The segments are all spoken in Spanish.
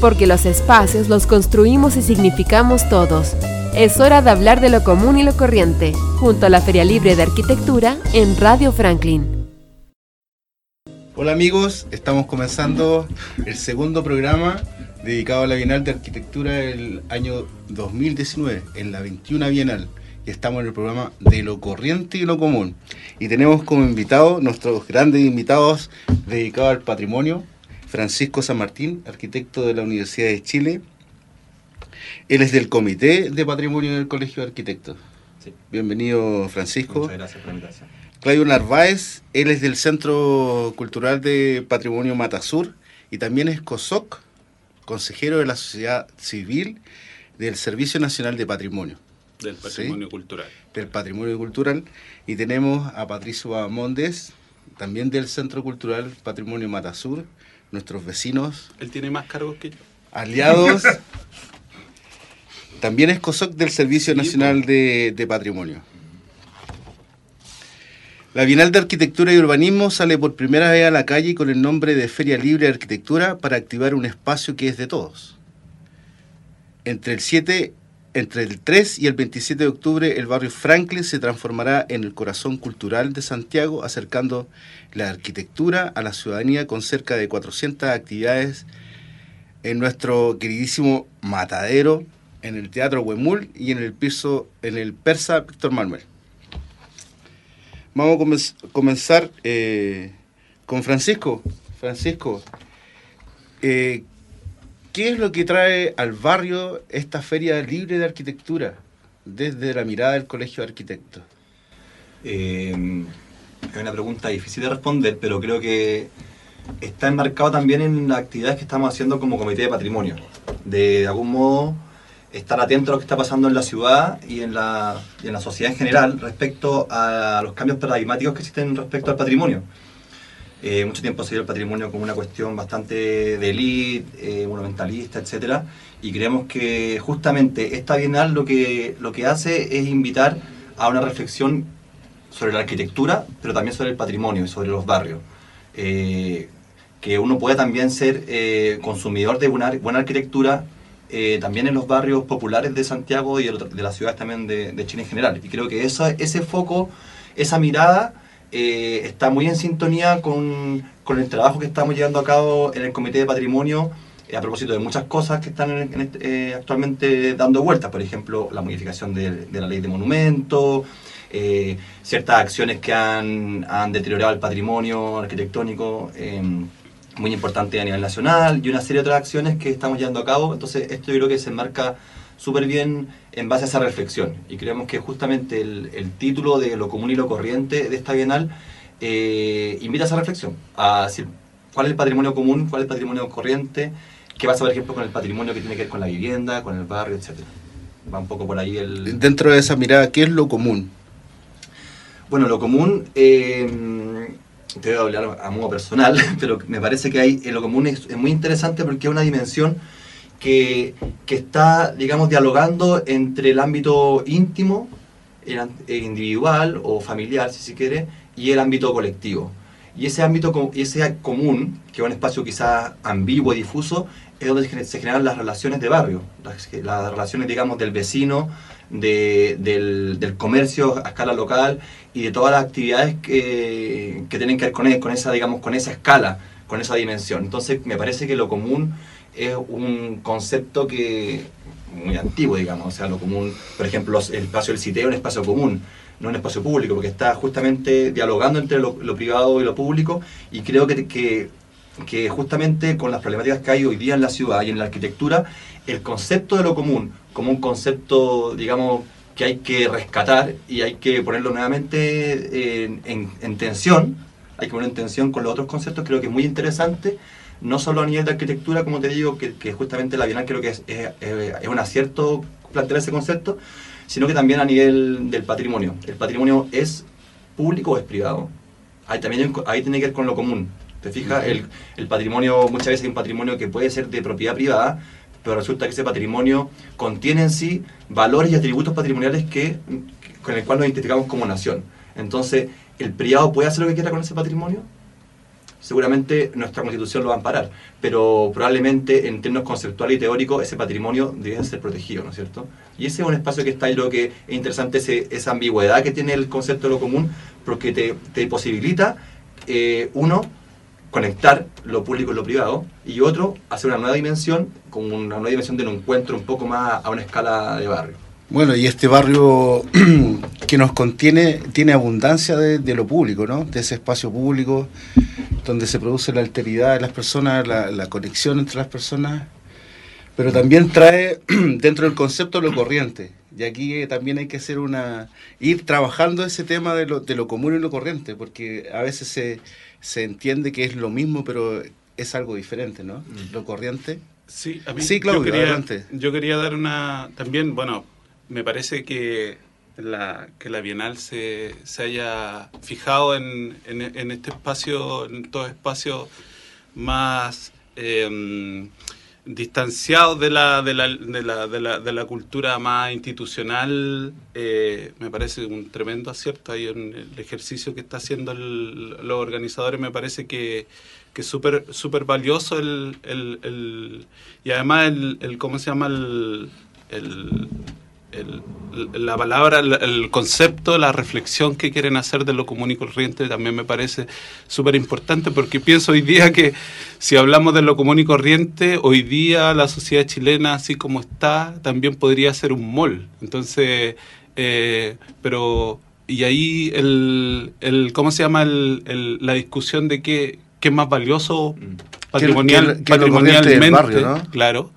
porque los espacios los construimos y significamos todos. Es hora de hablar de lo común y lo corriente, junto a la Feria Libre de Arquitectura en Radio Franklin. Hola amigos, estamos comenzando el segundo programa dedicado a la Bienal de Arquitectura del año 2019, en la 21 Bienal. Y estamos en el programa de lo corriente y lo común. Y tenemos como invitados nuestros grandes invitados dedicados al patrimonio, Francisco San Martín, arquitecto de la Universidad de Chile. Él es del Comité de Patrimonio del Colegio de Arquitectos. Bienvenido, Francisco. Muchas gracias por la invitación. Claudio Narváez, él es del Centro Cultural de Patrimonio Matasur y también es COSOC, consejero de la sociedad civil del Servicio Nacional de Patrimonio. Del patrimonio cultural. Del patrimonio cultural. Y tenemos a Patricio Bamondes, también del Centro Cultural Patrimonio Matasur, nuestros vecinos. Él tiene más cargos que yo. Aliados. También es COSOC del Servicio Nacional de, de Patrimonio. La Bienal de Arquitectura y Urbanismo sale por primera vez a la calle con el nombre de Feria Libre de Arquitectura para activar un espacio que es de todos. Entre el 7 entre el 3 y el 27 de octubre, el barrio Franklin se transformará en el corazón cultural de Santiago, acercando la arquitectura a la ciudadanía con cerca de 400 actividades en nuestro queridísimo Matadero, en el Teatro Huemul y en el piso, en el Persa Víctor Manuel. Vamos a comenzar eh, con Francisco. Francisco, eh, ¿Qué es lo que trae al barrio esta feria libre de arquitectura desde la mirada del Colegio de Arquitectos? Eh, es una pregunta difícil de responder, pero creo que está enmarcado también en las actividades que estamos haciendo como Comité de Patrimonio. De, algún modo estar atento a lo que está pasando en la ciudad y en la, y en la sociedad en general respecto a los cambios paradigmáticos que existen respecto al patrimonio. Eh, mucho tiempo se vio el patrimonio como una cuestión bastante de élite, eh, monumentalista, etc. Y creemos que justamente esta bienal lo que, lo que hace es invitar a una reflexión sobre la arquitectura, pero también sobre el patrimonio y sobre los barrios. Eh, que uno pueda también ser consumidor de una buena arquitectura también en los barrios populares de Santiago y de las ciudades también de, de Chile en general. Y creo que ese foco, esa mirada eh, está muy en sintonía con, con, el trabajo que estamos llevando a cabo en el Comité de Patrimonio eh, a propósito de muchas cosas que están este, eh, actualmente dando vueltas, por ejemplo, la modificación de, la ley de monumentos, ciertas acciones que han, han, deteriorado el patrimonio arquitectónico muy importante a nivel nacional y una serie de otras acciones que estamos llevando a cabo. Entonces, esto yo creo que se enmarca súper bien en base a esa reflexión. Y creemos que justamente el, título de Lo común y lo corriente de esta Bienal eh, invita a esa reflexión, a decir cuál es el patrimonio común, cuál es el patrimonio corriente, qué pasa, por ejemplo, con el patrimonio que tiene que ver con la vivienda, con el barrio, etc. Va un poco por ahí el... Dentro de esa mirada, ¿qué es lo común? Bueno, lo común... Eh, te voy a hablar a modo personal, pero me parece que hay, lo común es, muy interesante porque es una dimensión que, está, digamos, dialogando entre el ámbito íntimo, el, individual o familiar, si se quiere, y el ámbito colectivo. Y ese ámbito, ese común, que es un espacio quizás ambiguo y difuso, es donde se generan las relaciones de barrio, las, relaciones, digamos, del vecino, del, comercio a escala local y de todas las actividades que, que tienen que ver con, con, esa, digamos, con esa escala, con esa dimensión. Entonces, me parece que lo común es un concepto que muy antiguo, digamos, o sea, lo común, por ejemplo, el espacio del CITE es un espacio común, no un espacio público, porque está justamente dialogando entre lo, privado y lo público, y creo que, que, que, justamente con las problemáticas que hay hoy día en la ciudad y en la arquitectura, el concepto de lo común, como un concepto, digamos, que hay que rescatar y hay que ponerlo nuevamente en, en tensión, hay que ponerlo en tensión con los otros conceptos, creo que es muy interesante no solo a nivel de arquitectura, como te digo, que, justamente la Bienal creo que es, es, un acierto plantear ese concepto, sino que también a nivel del patrimonio. ¿El patrimonio es público o es privado? Ahí también ahí tiene que ver con lo común. ¿Te fijas? el, el, patrimonio, muchas veces hay un patrimonio que puede ser de propiedad privada, pero resulta que ese patrimonio contiene en sí valores y atributos patrimoniales que, con el cual nos identificamos como nación. Entonces, ¿el privado puede hacer lo que quiera con ese patrimonio? seguramente nuestra constitución lo va a amparar, pero probablemente en términos conceptuales y teóricos ese patrimonio debe ser protegido, ¿no es cierto? Y ese es un espacio que está, yo creo que es interesante esa ambigüedad que tiene el concepto de lo común, porque te, posibilita, eh, uno, conectar lo público y lo privado, y otro, hacer una nueva dimensión, como una nueva dimensión de un encuentro un poco más a una escala de barrio. Bueno, y este barrio que nos contiene tiene abundancia de, lo público, ¿no? De ese espacio público donde se produce la alteridad de las personas, la, conexión entre las personas, pero también trae dentro del concepto lo corriente. Y aquí eh, también hay que hacer una ir trabajando ese tema de lo, de lo común y lo corriente, porque a veces se, se entiende que es lo mismo, pero es algo diferente, ¿no? Mm. Lo corriente. Sí, a mí, sí, Claudio, yo quería, yo quería dar una también, bueno, me parece que la, que la Bienal se, se haya fijado en, en, este espacio, en estos espacios más eh, distanciados de la, de, la, de, la, de, la, de la cultura más institucional, eh, me parece un tremendo acierto ahí en el ejercicio que está haciendo los organizadores, me parece que que es súper super valioso el, el, el, y además el, el, ¿cómo se llama? el, la palabra, el, concepto, la reflexión que quieren hacer de lo común y corriente también me parece súper importante porque pienso hoy día que si hablamos de lo común y corriente, hoy día la sociedad chilena, así como está, también podría ser un mol. Entonces, eh, pero, y ahí el, el ¿cómo se llama? El, la discusión de qué, qué es más valioso patrimonial, patrimonialmente, claro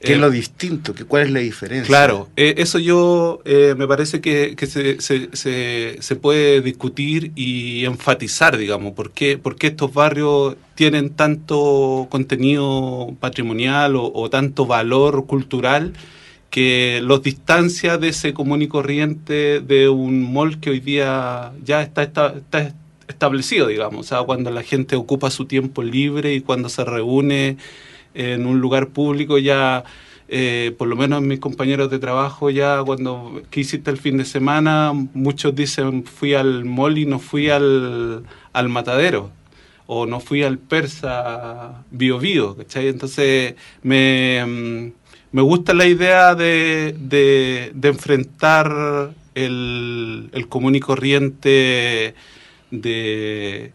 ¿Qué es lo distinto? ¿Cuál es la diferencia? Claro, eh, eso yo eh, me parece que, se, se, se, puede discutir y enfatizar, digamos, por qué, por qué estos barrios tienen tanto contenido patrimonial o, tanto valor cultural que los distancia de ese común y corriente de un mall que hoy día ya está, está, está establecido, digamos, o sea, cuando la gente ocupa su tiempo libre y cuando se reúne en un lugar público ya, eh, por lo menos mis compañeros de trabajo ya cuando ¿qué hiciste el fin de semana? Muchos dicen fui al mall y no fui al, al matadero o no fui al persa bio bio, ¿cachai? Entonces me, mm, me gusta la idea de, de, de enfrentar el, el, común y corriente de,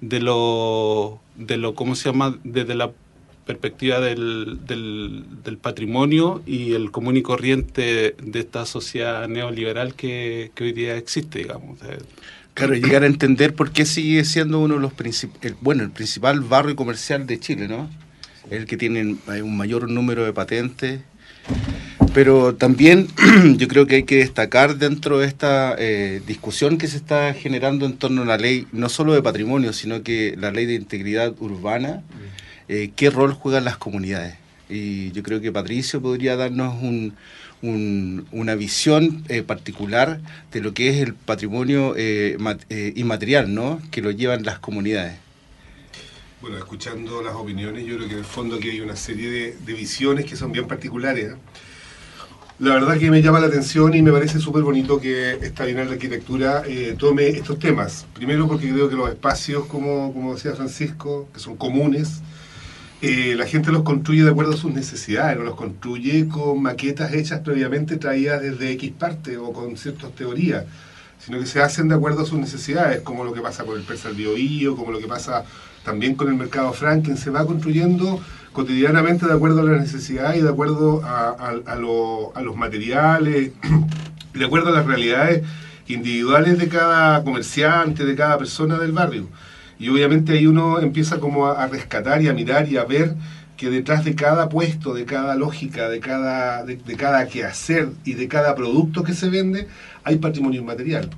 de lo de lo cómo se llama desde la perspectiva del, del, patrimonio y el común y corriente de esta sociedad neoliberal que, hoy día existe, digamos. Claro, llegar a entender por qué sigue siendo uno de los principales, bueno, el principal barrio comercial de Chile, ¿no? El que tiene un mayor número de patentes. Pero también yo creo que hay que destacar dentro de esta eh, discusión que se está generando en torno a la ley, no solo de patrimonio, sino que la ley de integridad urbana, eh, qué rol juegan las comunidades. Y yo creo que Patricio podría darnos una visión eh, particular de lo que es el patrimonio eh, inmaterial, ¿no? Que lo llevan las comunidades. Bueno, escuchando las opiniones, yo creo que en el fondo aquí hay una serie de, visiones que son bien particulares. La verdad que me llama la atención y me parece súper bonito que esta Bienal de Arquitectura tome estos temas. Primero porque creo que los espacios, como, como decía Francisco, que son comunes, eh, la gente los construye de acuerdo a sus necesidades, no los construye con maquetas hechas previamente traídas desde X parte o con ciertas teorías, sino que se hacen de acuerdo a sus necesidades, como lo que pasa con el Persa del Biobío, como lo que pasa también con el mercado Franken, se va construyendo cotidianamente de acuerdo a las necesidades y de acuerdo a los materiales, de acuerdo a las realidades individuales de cada comerciante, de cada persona del barrio. Y obviamente ahí uno empieza como a, rescatar y a mirar y a ver que detrás de cada puesto, de cada lógica, de cada, de, cada quehacer y de cada producto que se vende, hay patrimonio inmaterial.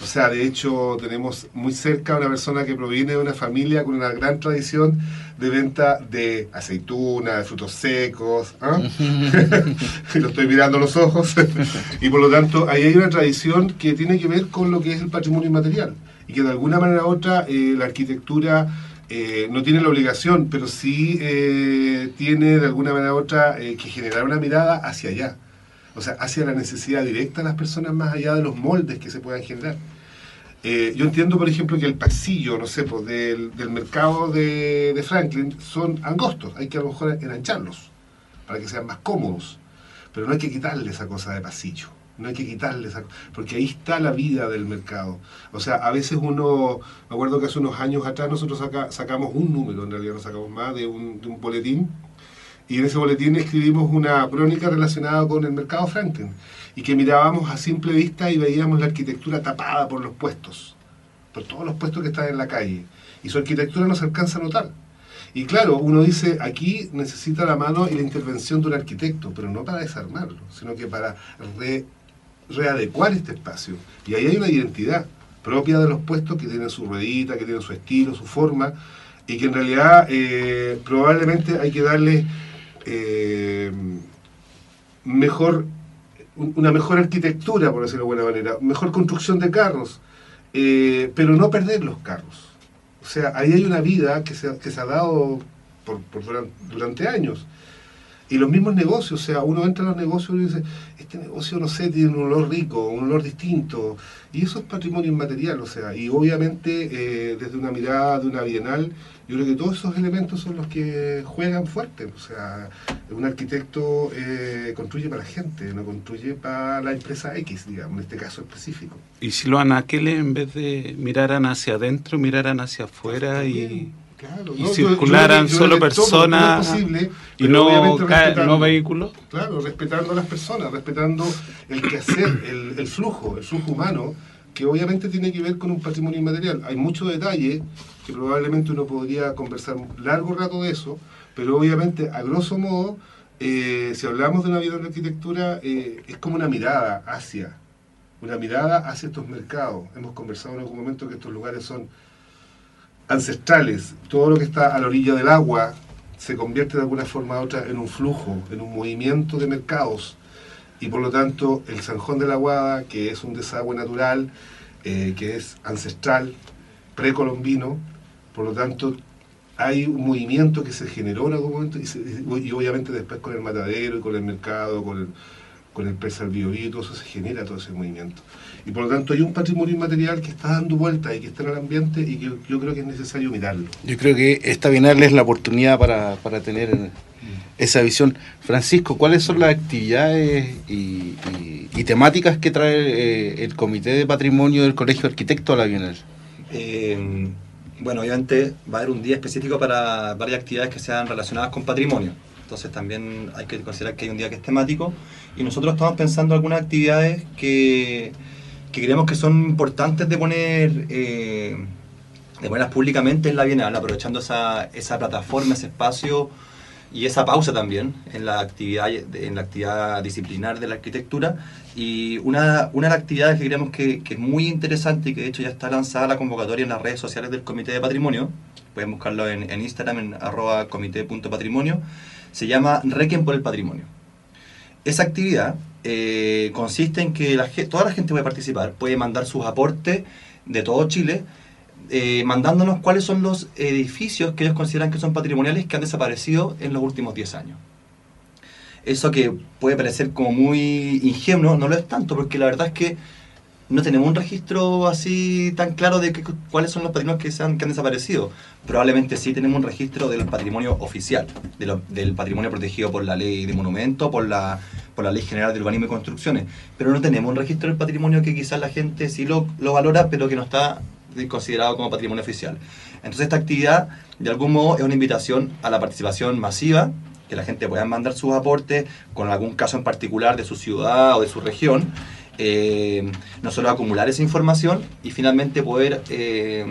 O sea, de hecho, tenemos muy cerca a una persona que proviene de una familia con una gran tradición de venta de aceituna, de frutos secos. ¿ah? Lo estoy mirando a los ojos. y por lo tanto, ahí hay una tradición que tiene que ver con lo que es el patrimonio inmaterial y que de alguna manera u otra eh, la arquitectura eh, no tiene la obligación, pero sí eh, tiene de alguna manera u otra que generar una mirada hacia allá, o sea, hacia la necesidad directa de las personas más allá de los moldes que se puedan generar. Yo entiendo, por ejemplo, que el pasillo, no sé, pues, del, del mercado de, de Franklin son angostos, hay que a lo mejor engancharlos para que sean más cómodos, pero no hay que quitarle esa cosa de pasillo, no hay que quitarle esa porque ahí está la vida del mercado. O sea, a veces uno, me acuerdo que hace unos años atrás nosotros saca- sacamos un número, en realidad no sacamos más, de un, de un boletín, y en ese boletín escribimos una crónica relacionada con el mercado Franklin y que mirábamos a simple vista y veíamos la arquitectura tapada por los puestos, por todos los puestos que están en la calle. Y su arquitectura no se alcanza a notar. Y claro, uno dice, aquí necesita la mano y la intervención de un arquitecto, pero no para desarmarlo, sino que para re- readecuar este espacio. Y ahí hay una identidad propia de los puestos que tienen su ruedita, que tienen su estilo, su forma, y que en realidad eh, probablemente hay que darle eh, mejor un- una mejor arquitectura, por decirlo de buena manera, mejor construcción de carros, eh, pero no perder los carros. O sea, ahí hay una vida que se, que se ha dado por, por duran- durante años. Y los mismos negocios, o sea, uno entra a los negocios y dice, este negocio, no sé, tiene un olor rico, un olor distinto. Y eso es patrimonio inmaterial, o sea, y obviamente eh, desde una mirada de una bienal, yo creo que todos esos elementos son los que juegan fuerte. O sea, un arquitecto eh, construye para la gente, no construye para la empresa X, digamos, en este caso específico. Y si los anaqueles, en vez de miraran hacia adentro, miraran hacia afuera y, claro, y ¿no? Yo- circularan yo que- yo solo personas posible, y no, no vehículos. Claro, respetando a las personas, respetando el quehacer, el, el flujo, el flujo humano, que obviamente tiene que ver con un patrimonio inmaterial. Hay mucho detalle que probablemente uno podría conversar largo rato de eso, pero obviamente, a grosso modo, eh, si hablamos de una vida de arquitectura, eh, es como una mirada hacia, una mirada hacia estos mercados. Hemos conversado en algún momento que estos lugares son ancestrales, todo lo que está a la orilla del agua se convierte de alguna forma u otra en un flujo, en un movimiento de mercados. Y por lo tanto el Sanjón de la Guada, que es un desagüe natural, eh, que es ancestral, precolombino, por lo tanto hay un movimiento que se generó en algún momento y, obviamente después con el matadero y con el mercado, con con el presa al Biobío y todo eso se genera todo ese movimiento. Y por lo tanto hay un patrimonio inmaterial que está dando vuelta y que está en el ambiente y que yo creo que es necesario mirarlo. Yo creo que esta Bienal es la oportunidad para, para tener eh, esa visión. Francisco, ¿cuáles son las actividades y, y- y temáticas que trae eh, el Comité de Patrimonio del Colegio de Arquitectos a la Bienal? Eh, bueno, obviamente va a haber un día específico para varias actividades que sean relacionadas con patrimonio. Entonces también hay que considerar que hay un día que es temático y nosotros estamos pensando algunas actividades que, que creemos que son importantes de poner, eh, de ponerlas públicamente en la Bienal, aprovechando esa, esa plataforma, ese espacio y esa pausa también en la actividad, en la actividad disciplinar de la arquitectura. Y una, una de las actividades que creemos que, que es muy interesante y que de hecho ya está lanzada la convocatoria en las redes sociales del Comité de Patrimonio, pueden buscarlo en, en Instagram en arroba comité.patrimonio, se llama Requiem por el Patrimonio. Esa actividad eh, consiste en que la, toda la gente puede participar, puede mandar sus aportes de todo Chile, eh, mandándonos cuáles son los edificios que ellos consideran que son patrimoniales que han desaparecido en los últimos 10 años. Eso que puede parecer como muy ingenuo, no lo es tanto, porque la verdad es que no tenemos un registro así tan claro de que- cuáles son los patrimonios que, se han, que han desaparecido. Probablemente sí tenemos un registro del patrimonio oficial, del patrimonio protegido por la ley de monumentos, por la, por la ley general de urbanismo y construcciones, pero no tenemos un registro del patrimonio que quizás la gente sí lo, lo valora, pero que no está considerado como patrimonio oficial. Entonces esta actividad, de algún modo, es una invitación a la participación masiva, que la gente pueda mandar sus aportes con algún caso en particular de su ciudad o de su región, eh, no solo acumular esa información y finalmente poder eh,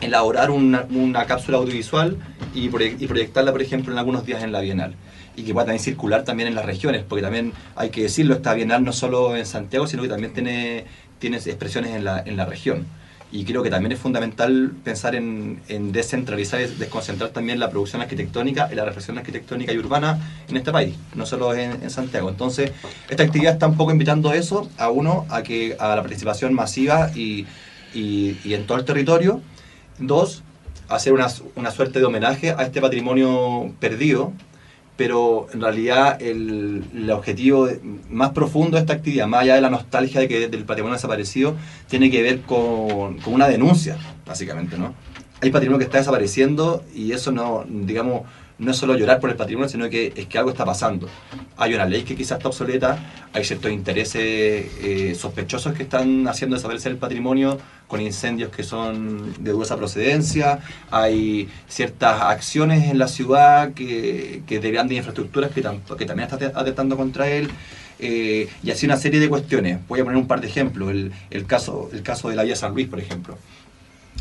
elaborar una, cápsula audiovisual y, y proyectarla, por ejemplo, en algunos días en la Bienal. Y que pueda también circular también en las regiones, porque también hay que decirlo, esta Bienal no solo en Santiago, sino que también tiene, tiene expresiones en la, en la región. Y creo que también es fundamental pensar en, en descentralizar y desconcentrar también la producción arquitectónica y la reflexión arquitectónica y urbana en este país, no solo en, en Santiago. Entonces, esta actividad está un poco invitando a eso, a uno, a que a la participación masiva y, y- y en todo el territorio. Dos, hacer una, una suerte de homenaje a este patrimonio perdido, pero en realidad el, el objetivo más profundo de esta actividad, más allá de la nostalgia de que del patrimonio desaparecido, tiene que ver con, con una denuncia, básicamente, ¿no? Hay patrimonio que está desapareciendo y eso no, digamos, no es solo llorar por el patrimonio, sino que es que algo está pasando. Hay una ley que quizás está obsoleta, hay ciertos intereses eh, sospechosos que están haciendo desaparecer el patrimonio con incendios que son de dudosa procedencia, hay ciertas acciones en la ciudad que, que de grandes infraestructuras que, también están atentando contra él. Eh, y así una serie de cuestiones. Voy a poner un par de ejemplos. El, el, caso, el caso de la Vía San Luis, por ejemplo.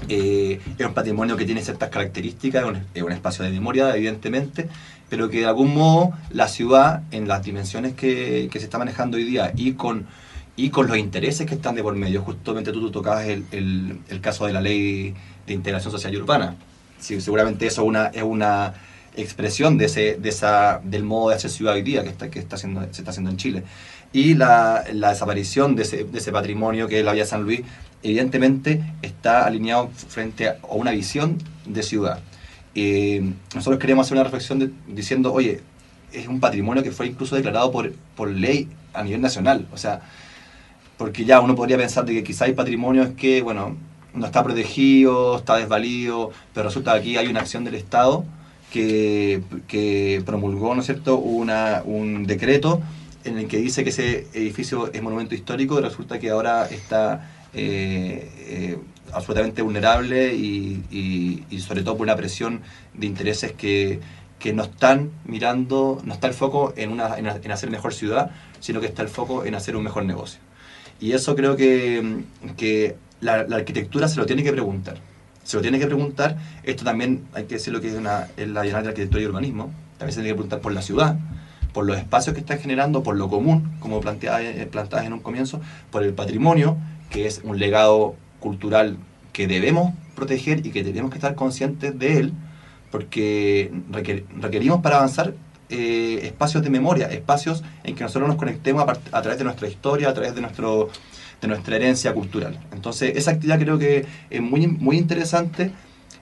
Eh, es un patrimonio que tiene ciertas características, es un, espacio de memoria, evidentemente, pero que de algún modo la ciudad, en las dimensiones que, se está manejando hoy día y con, y con los intereses que están de por medio, justamente tú, tú tocabas el, el, caso de la ley de integración social y urbana. Sí, seguramente eso una, es una expresión de ese, de esa, del modo de hacer ciudad hoy día que, está, que está haciendo, se está haciendo en Chile. Y la, la desaparición de ese, de ese, patrimonio que es la Vía San Luis, evidentemente está alineado frente a una visión de ciudad. Eh, nosotros queríamos hacer una reflexión diciendo, oye, es un patrimonio que fue incluso declarado por, por ley a nivel nacional. O sea, porque ya uno podría pensar de que quizá hay patrimonios que, bueno, no está protegido, está desvalido, pero resulta que aquí hay una acción del Estado que, promulgó, ¿no es cierto?, una, un decreto en el que dice que ese edificio es monumento histórico y resulta que ahora está eh, eh, absolutamente vulnerable y, sobre todo por una presión de intereses que, no están mirando, no está el foco en, una, en, hacer mejor ciudad, sino que está el foco en hacer un mejor negocio. Y eso creo que, que la, la arquitectura se lo tiene que preguntar se lo tiene que preguntar. Esto también hay que decir lo que es, una, la Bienal de Arquitectura y Urbanismo. También se tiene que preguntar por la ciudad, por los espacios que están generando, por lo común, como planteadas eh, en un comienzo, por el patrimonio, que es un legado cultural que debemos proteger y que tenemos que estar conscientes de él, porque requerimos para avanzar eh, espacios de memoria, espacios en que nosotros nos conectemos a, a, través de nuestra historia, a través de nuestro de nuestra herencia cultural. Entonces, esa actividad creo que es muy, muy interesante.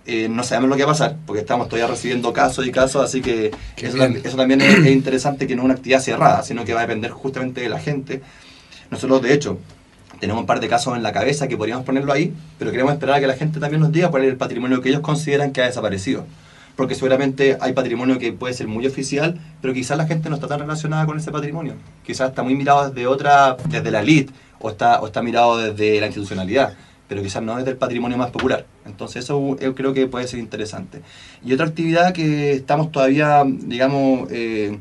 Eh, no sabemos lo que va a pasar, porque estamos todavía recibiendo casos y casos, así que eso, eso, también es, interesante que no es una actividad cerrada, sino que va a depender justamente de la gente. Nosotros, de hecho, tenemos un par de casos en la cabeza que podríamos ponerlo ahí, pero queremos esperar a que la gente también nos diga cuál es el patrimonio que ellos consideran que ha desaparecido. Porque seguramente hay patrimonio que puede ser muy oficial, pero quizás la gente no está tan relacionada con ese patrimonio. Quizás está muy mirado desde otra, desde la elite o está, o está mirado desde la institucionalidad, pero quizás no desde el patrimonio más popular. Entonces eso yo creo que puede ser interesante. Y otra actividad que estamos todavía, digamos, eh,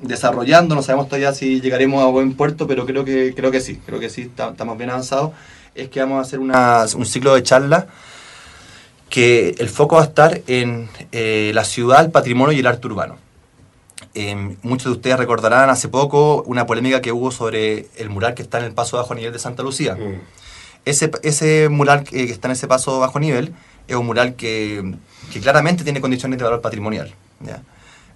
desarrollando, no sabemos todavía si llegaremos a buen puerto, pero creo que, creo que sí, creo que sí, estamos bien avanzados, es que vamos a hacer una, un ciclo de charlas que el foco va a estar en eh, la ciudad, el patrimonio y el arte urbano. Em, muchos de ustedes recordarán hace poco una polémica que hubo sobre el mural que está en el paso bajo nivel de Santa Lucía. Mm. Ese, ese mural que está en ese paso bajo nivel es un mural que, que claramente tiene condiciones de valor patrimonial.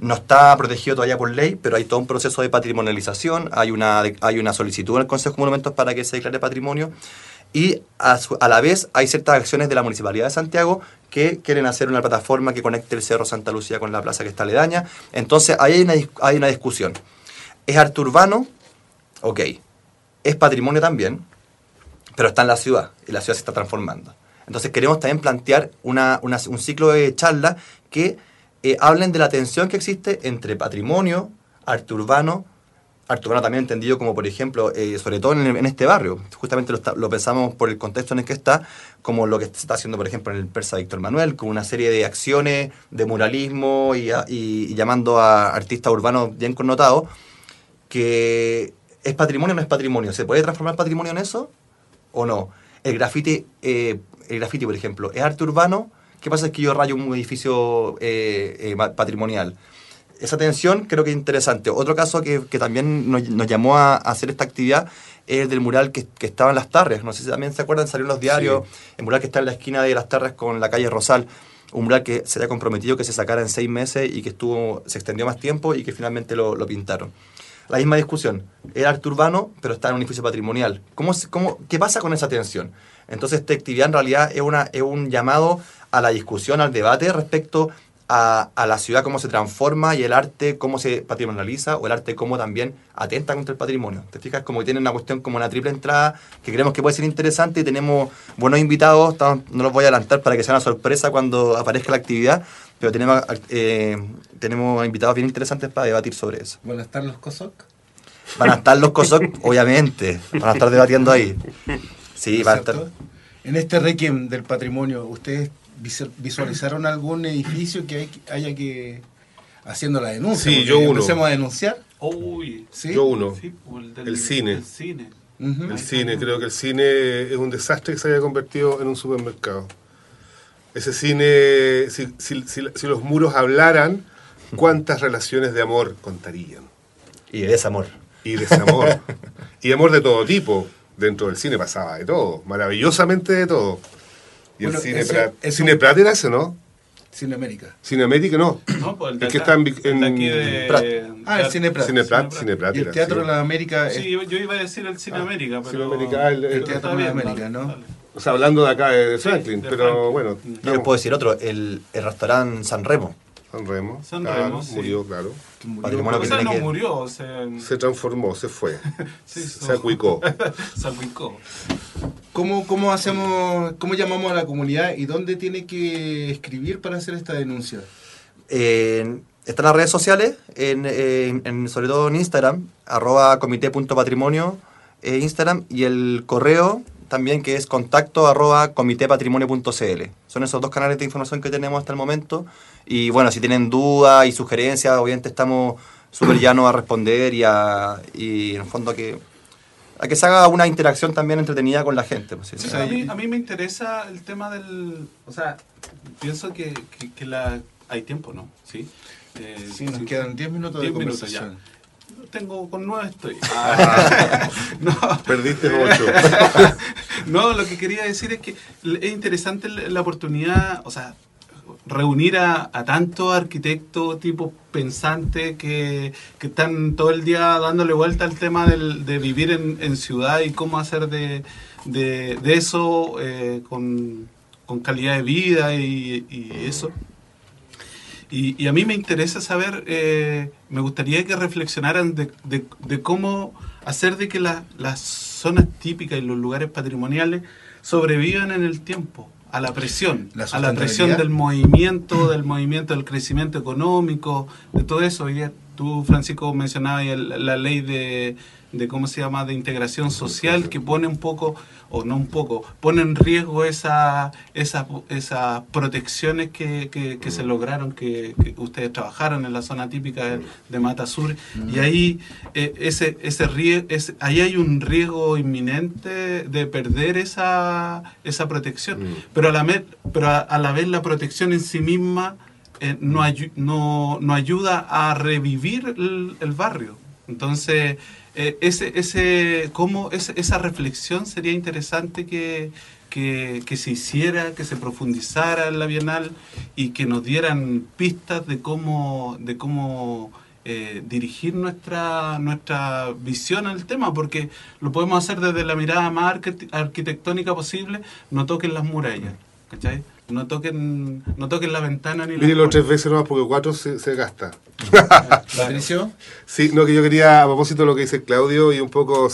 No está protegido todavía por ley, pero hay todo un proceso de patrimonialización, hay una, hay una solicitud al Consejo de Monumentos para que se declare patrimonio y a, a, la vez hay ciertas acciones de la Municipalidad de Santiago que quieren hacer una plataforma que conecte el Cerro Santa Lucía con la plaza que está aledaña. Entonces ahí hay una, hay una discusión. ¿Es arte urbano? Ok. Es patrimonio también, pero está en la ciudad y la ciudad se está transformando. Entonces queremos también plantear una, una, un ciclo de charla que eh, hablen de la tensión que existe entre patrimonio, arte urbano, Arturo también entendido como, por ejemplo, eh, sobre todo en, este barrio, justamente lo, pensamos por el contexto en el que está, como lo que se está haciendo, por ejemplo, en el Persa Víctor Manuel, con una serie de acciones de muralismo y, llamando a artistas urbanos bien connotados, que es patrimonio o no es patrimonio. ¿Se puede transformar patrimonio en eso o no? El grafiti, eh, el graffiti, por ejemplo, ¿es arte urbano? ¿Qué pasa es que yo rayo un edificio eh, patrimonial? esa tensión creo que es interesante. Otro caso que, también nos, llamó a, hacer esta actividad es el del mural que, estaba en Las Tarres. No sé si también se acuerdan, salió en los diarios, el mural que está en la esquina de Las Tarres con la calle Rosal. Un mural que se había comprometido que se sacara en seis meses y que estuvo se extendió más tiempo y que finalmente lo, pintaron. La misma discusión. Era arte urbano, pero está en un edificio patrimonial. ¿Cómo, cómo, ¿Qué pasa con esa tensión? Entonces, esta actividad en realidad es, una, es un llamado a la discusión, al debate respecto a, a la ciudad cómo se transforma y el arte cómo se patrimonializa o el arte cómo también atenta contra el patrimonio. ¿Te fijas? Como que tiene una cuestión como una triple entrada que creemos que puede ser interesante y tenemos buenos invitados, estamos- no los voy a adelantar para que sea una sorpresa cuando aparezca la actividad, pero tenemos, eh, tenemos invitados bien interesantes para debatir sobre eso. ¿Van a estar los COSOC? Van a estar los COSOC, obviamente, van a estar debatiendo ahí. Sí, van a estar... En este Requiem del patrimonio, ¿ustedes visualizaron algún edificio que hay- haya que haciendo la denuncia? Sí, yo uno. Empecemos a denunciar. Uy, ¿sí? Yo uno. sí, o el, del- El cine. el cine. Ujú. El cine, creo que el cine es un desastre que se haya convertido en un supermercado. Ese cine, si, si- si- si los muros hablaran, ¿cuántas relaciones de amor contarían? Y de desamor. Y desamor. y amor de todo tipo. Dentro del cine pasaba de todo, maravillosamente de todo. Y Bueno, el cine ese Prat. es ¿Cine un- Prat era ese, no? Cine América. Cine América no. No, pues el El que está en el de en aquí de- Prat. Ah, el Cine Prat. Cine Prat, Prat. Cine Prat Y el Teatro sí. de la América es- Sí, yo, yo iba a decir el Cine América, pero... Cine América, el- el pero Teatro de bien, América, ¿no? dale. O sea, hablando de acá de Franklin, de pero Franklin. bueno. Yo les puedo decir otro, el, el restaurante San Remo. San Remo. San claro, Remo, sí. Murió, claro. murió. Patrimonio O que sea, tiene no que- murió, se, Se transformó, se fue. se acuicó. se acuicó. ¿Cómo, ¿Cómo hacemos, cómo llamamos a la comunidad y dónde tiene que escribir para hacer esta denuncia? Eh, están las redes sociales, en, en- en- sobre todo en Instagram, arroba comité.patrimonio eh, Instagram, y el correo también que es contacto arroba comitépatrimonio.cl. Son esos dos canales de información que tenemos hasta el momento. Y bueno, si tienen dudas y sugerencias, obviamente estamos súper llanos a responder y, a, y en el fondo a que, a que se haga una interacción también entretenida con la gente. pues, sí, Sí, sí. a, mí, a mí me interesa el tema del... O sea, pienso que, que, que la, hay tiempo, ¿no? Sí. Eh, Sí, nos quedan 10 minutos de 10 minutos ya. Tengo con nueve estoy. Ah. no, Perdiste ocho. no, lo que quería decir es que es interesante la la oportunidad, o sea, reunir a, a tantos arquitectos, tipos pensantes que, que están todo el día dándole vuelta al tema del- de vivir en, en ciudad y cómo hacer de, de, de eso eh, con, con calidad de vida y, y eso. Y, y a mí me interesa saber, eh, me gustaría que reflexionaran de, de- de cómo hacer de que la- las zonas típicas y los lugares patrimoniales sobrevivan en el tiempo, a la presión, La a la presión del movimiento, del movimiento del crecimiento económico, de todo eso. Hoy tú, Francisco, mencionabas la ley de, de, ¿cómo se llama?, de integración social, que pone un poco, o no un poco, pone en riesgo esa, esa- esas protecciones que, que- que se lograron, que, que ustedes trabajaron en la zona típica de, de Mata Sur, y ahí, eh, ese, ese rie- ese- ahí hay un riesgo inminente de perder esa, esa protección, Mm. pero, a la, pero a, a la vez la protección en sí misma eh, no, ayu- no, no ayuda a revivir el, el barrio. Entonces, eh, ese, ese, cómo ese- esa reflexión sería interesante que, que, se hiciera, que se profundizara en la Bienal y que nos dieran pistas de cómo, de cómo eh, dirigir nuestra, nuestra visión al tema, porque lo podemos hacer desde la mirada más arquit- arquitectónica posible, no toquen las murallas, ¿cachai? No toquen, no toquen la ventana ni puerta. tres veces nomás porque cuatro se, se gasta. Patricio, Sí, no, que yo quería, a propósito de lo que dice Claudio y un poco,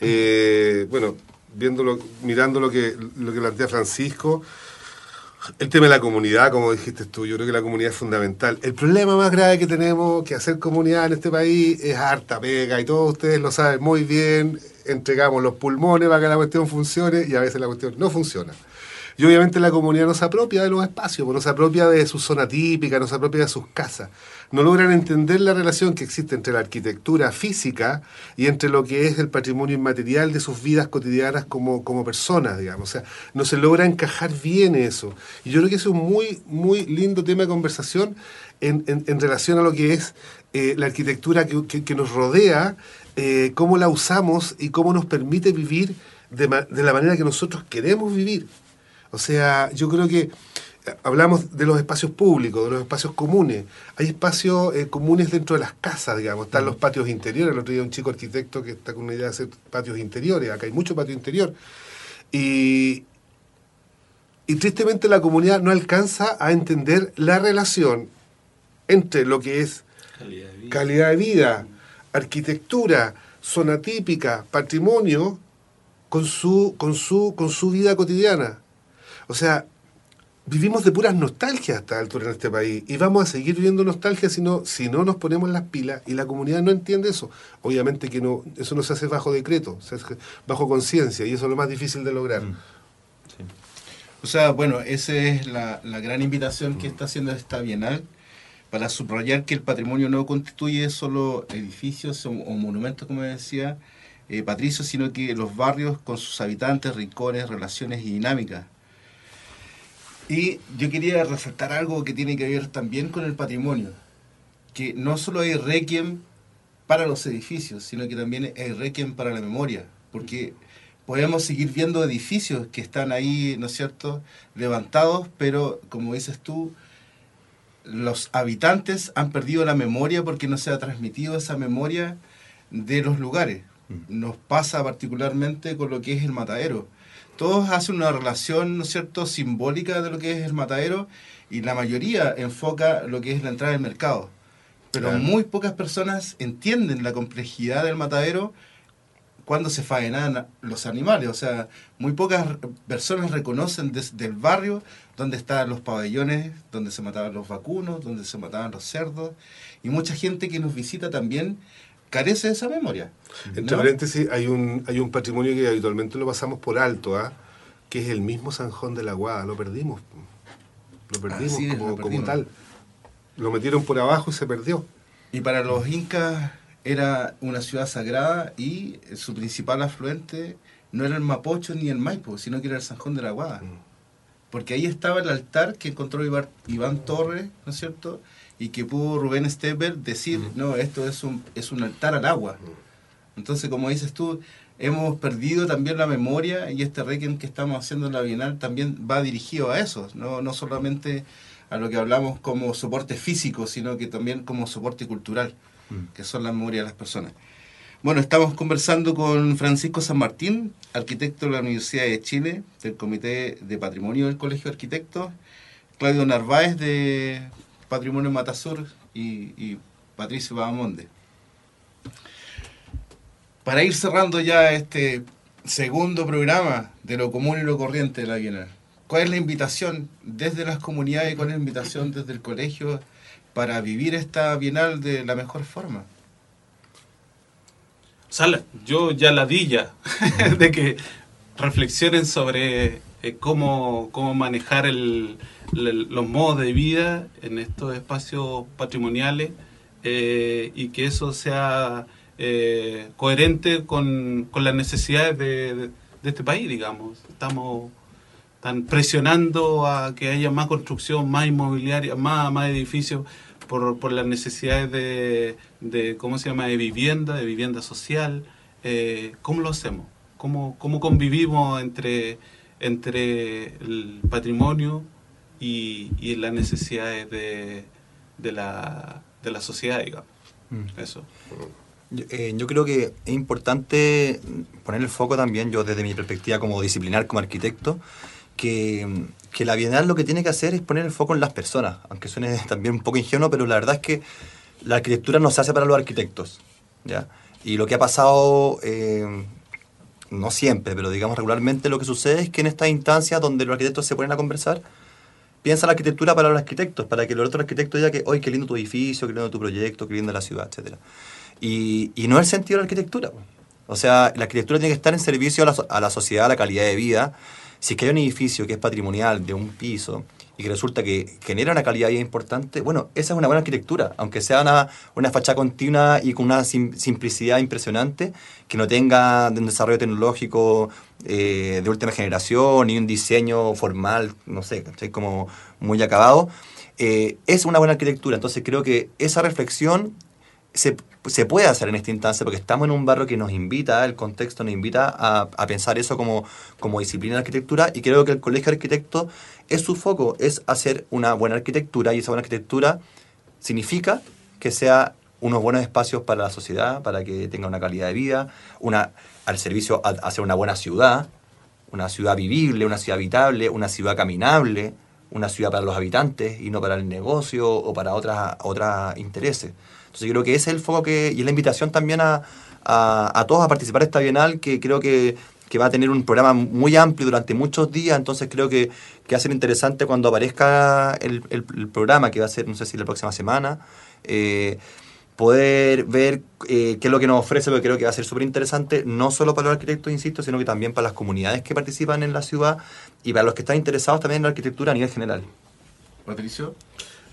eh, bueno, viéndolo, mirando lo que, lo que plantea Francisco, el tema de la comunidad, como dijiste tú, yo creo que la comunidad es fundamental. El problema más grave que tenemos que hacer comunidad en este país es harta pega y todos ustedes lo saben muy bien, entregamos los pulmones para que la cuestión funcione y a veces la cuestión no funciona. Y obviamente la comunidad no se apropia de los espacios, pues no se apropia de su zona típica, no se apropia de sus casas. No logran entender la relación que existe entre la arquitectura física y entre lo que es el patrimonio inmaterial de sus vidas cotidianas como, como personas, digamos. O sea, no se logra encajar bien eso. Y yo creo que es un muy, muy lindo tema de conversación en, en- relación a lo que es eh, la arquitectura que, que- nos rodea, eh, cómo la usamos y cómo nos permite vivir de, de la manera que nosotros queremos vivir. O sea, yo creo que eh, hablamos de los espacios públicos, de los espacios comunes. Hay espacios eh, comunes dentro de las casas, digamos. Están los patios interiores. El otro día un chico arquitecto que está con una idea de hacer patios interiores. Acá hay mucho patio interior. Y, Y tristemente la comunidad no alcanza a entender la relación entre lo que es Calidad de vida. calidad de vida, arquitectura, zona típica, patrimonio, con su, con su, con su vida cotidiana. O sea, vivimos de puras nostalgias a esta altura en este país y vamos a seguir viviendo nostalgia si no, si no nos ponemos las pilas y la comunidad no entiende eso. Obviamente que no, eso no se hace bajo decreto, se hace bajo conciencia y eso es lo más difícil de lograr. Mm. Sí. O sea, bueno, esa es la, la gran invitación que está haciendo esta Bienal para subrayar que el patrimonio no constituye solo edificios o, o monumentos, como decía eh, Patricio, sino que los barrios con sus habitantes, rincones, relaciones y dinámicas. Y yo quería resaltar algo que tiene que ver también con el patrimonio, que no solo hay requiem para los edificios, sino que también hay requiem para la memoria, porque podemos seguir viendo edificios que están ahí, ¿no es cierto?, levantados, pero como dices tú, los habitantes han perdido la memoria porque no se ha transmitido esa memoria de los lugares. Nos pasa particularmente con lo que es el matadero. Todos hacen una relación, ¿no es cierto?, simbólica de lo que es el matadero y la mayoría enfoca lo que es la entrada del mercado. Pero Claro. muy pocas personas entienden la complejidad del matadero cuando se faenan los animales. O sea, muy pocas personas reconocen desde el barrio donde estaban los pabellones, donde se mataban los vacunos, donde se mataban los cerdos. Y mucha gente que nos visita también carece de esa memoria. Entre ¿no? paréntesis, hay un, hay un patrimonio que habitualmente lo pasamos por alto, ¿ah? que es el mismo Sanjón de la Guada, lo perdimos. Lo perdimos, Así es, como, lo como perdimos. tal. Lo metieron por abajo y se perdió. Y para los incas era una ciudad sagrada y su principal afluente no era el Mapocho ni el Maipo, sino que era el Sanjón de la Guada. Porque ahí estaba el altar que encontró Iván, Iván Torres, ¿no es cierto? Y que pudo Rubén Steber decir, no, esto es un, es un altar al agua. Entonces, como dices tú, hemos perdido también la memoria y este requiem que estamos haciendo en la Bienal también va dirigido a eso, no, no solamente a lo que hablamos como soporte físico, sino que también como soporte cultural, que son la memoria de las personas. Bueno, estamos conversando con Francisco San Martín, arquitecto de la Universidad de Chile, del Comité de Patrimonio del Colegio de Arquitectos, Claudio Narváez de Patrimonio Matasur y, Patricio Bahamonde. Para ir cerrando ya este segundo programa de lo común y lo corriente de la Bienal, ¿cuál es la invitación desde las comunidades y cuál es la invitación desde el colegio para vivir esta Bienal de la mejor forma? O sea, yo ya la di ya, de que reflexionen sobre eh, cómo, cómo manejar el- los modos de vida en estos espacios patrimoniales eh, y que eso sea eh, coherente con, con las necesidades de, este país, digamos. Estamos están presionando a que haya más construcción, más inmobiliaria, más, más edificios por, por las necesidades de, de, ¿cómo se llama?, de vivienda, de vivienda social. Eh, ¿Cómo lo hacemos? ¿Cómo, cómo convivimos entre, entre el patrimonio y, y las necesidades de, de, la, de la sociedad, digamos? Mm. Eso. Yo, eh, yo creo que es importante poner el foco también, yo desde mi perspectiva como disciplinar, como arquitecto, que, que la Bienal lo que tiene que hacer es poner el foco en las personas, aunque suene también un poco ingenuo, pero la verdad es que la arquitectura no se hace para los arquitectos. ¿ya? Y lo que ha pasado, eh, no siempre, pero digamos regularmente, lo que sucede es que en estas instancias donde los arquitectos se ponen a conversar, piensa la arquitectura para los arquitectos, para que el otro arquitecto diga que, hoy qué lindo tu edificio, qué lindo tu proyecto, qué linda la ciudad, etcétera. Y, no es el sentido de la arquitectura. O sea, la arquitectura tiene que estar en servicio a la, a la sociedad, a la calidad de vida. Si es que hay un edificio que es patrimonial de un piso y que resulta que genera una calidad de vida importante, bueno, esa es una buena arquitectura, aunque sea una, una fachada continua y con una sim- simplicidad impresionante, que no tenga un desarrollo tecnológico eh, de última generación ni un diseño formal, no sé, como muy acabado. Eh, es una buena arquitectura, entonces creo que esa reflexión se, se puede hacer en esta instancia porque estamos en un barrio que nos invita, el contexto nos invita a, a pensar eso como, como disciplina de arquitectura y creo que el Colegio de Arquitectos es su foco, es hacer una buena arquitectura y esa buena arquitectura significa que sea unos buenos espacios para la sociedad, para que tenga una calidad de vida, una, al servicio a hacer una buena ciudad, una ciudad vivible, una ciudad habitable, una ciudad caminable, una ciudad para los habitantes y no para el negocio o para otras otras intereses. Entonces creo que ese es el foco que, y es la invitación también a, a, todos a participar de esta Bienal, que creo que, que, va a tener un programa muy amplio durante muchos días, entonces creo que, que va a ser interesante cuando aparezca el, el, programa, que va a ser, no sé si la próxima semana, eh, poder ver eh, qué es lo que nos ofrece, porque creo que va a ser súper interesante, no solo para los arquitectos, insisto, sino que también para las comunidades que participan en la ciudad y para los que están interesados también en la arquitectura a nivel general. Patricio.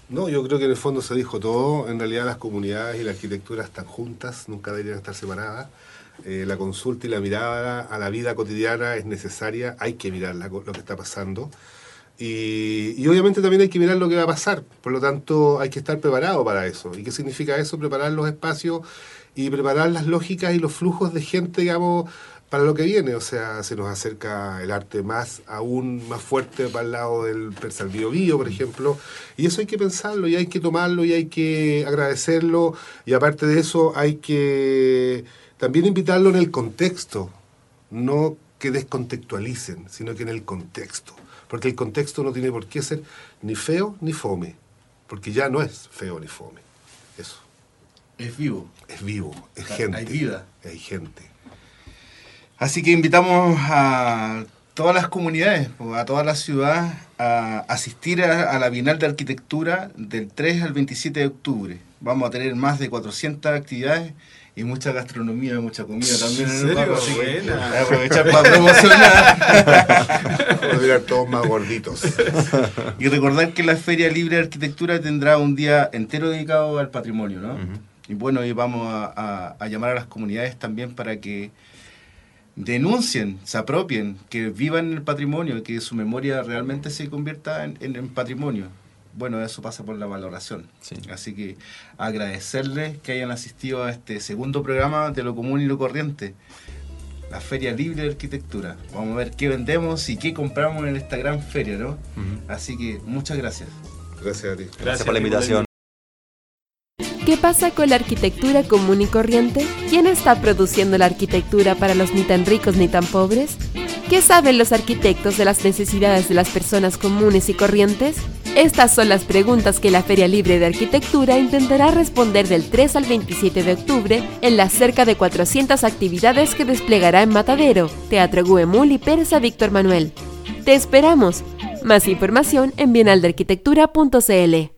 No, yo creo que en el fondo se dijo todo. En realidad las comunidades y la arquitectura están juntas, nunca deberían estar separadas. Eh, la consulta y la mirada a la vida cotidiana es necesaria, hay que mirar lo que está pasando. Y, obviamente también hay que mirar lo que va a pasar, por lo tanto hay que estar preparado para eso. ¿Y qué significa eso? Preparar los espacios y preparar las lógicas y los flujos de gente, digamos, para lo que viene. O sea, se nos acerca el arte más, aún más fuerte para el lado del Persal Bio, por ejemplo. Y eso hay que pensarlo y hay que tomarlo y hay que agradecerlo. Y aparte de eso, hay que también invitarlo en el contexto. No que descontextualicen, sino que en el contexto. Porque el contexto no tiene por qué ser ni feo ni fome. Porque ya no es feo ni fome. Eso. Es vivo. Es vivo, es gente. Hay vida. Hay gente. Así que invitamos a todas las comunidades, a toda la ciudad, a asistir a, la Bienal de Arquitectura del 3 al 27 de octubre. Vamos a tener más de 400 actividades y mucha gastronomía, mucha comida también en, el así Buena. aprovechar para promocionar. Vamos a todos más gorditos. y recordar que la Feria Libre de Arquitectura tendrá un día entero dedicado al patrimonio, ¿no? Y bueno, y vamos a llamar a las comunidades también para que denuncien, se apropien, que vivan el patrimonio, que su memoria realmente se convierta en, patrimonio. Bueno, eso pasa por la valoración. Así que agradecerles que hayan asistido a este segundo programa de lo común y lo corriente, la Feria Libre de Arquitectura. Vamos a ver qué vendemos y qué compramos en esta gran feria, ¿no? Así que muchas gracias. Gracias a ti. gracias por la invitación. ¿Qué pasa con la arquitectura común y corriente? ¿Quién está produciendo la arquitectura para los ni tan ricos ni tan pobres? ¿Qué saben los arquitectos de las necesidades de las personas comunes y corrientes? Estas son las preguntas que la Feria Libre de Arquitectura intentará responder del 3 al 27 de octubre en las cerca de 400 actividades que desplegará en Matadero, Teatro Guemul y Persa Víctor Manuel. ¡Te esperamos! Más información en bienaldearquitectura.cl.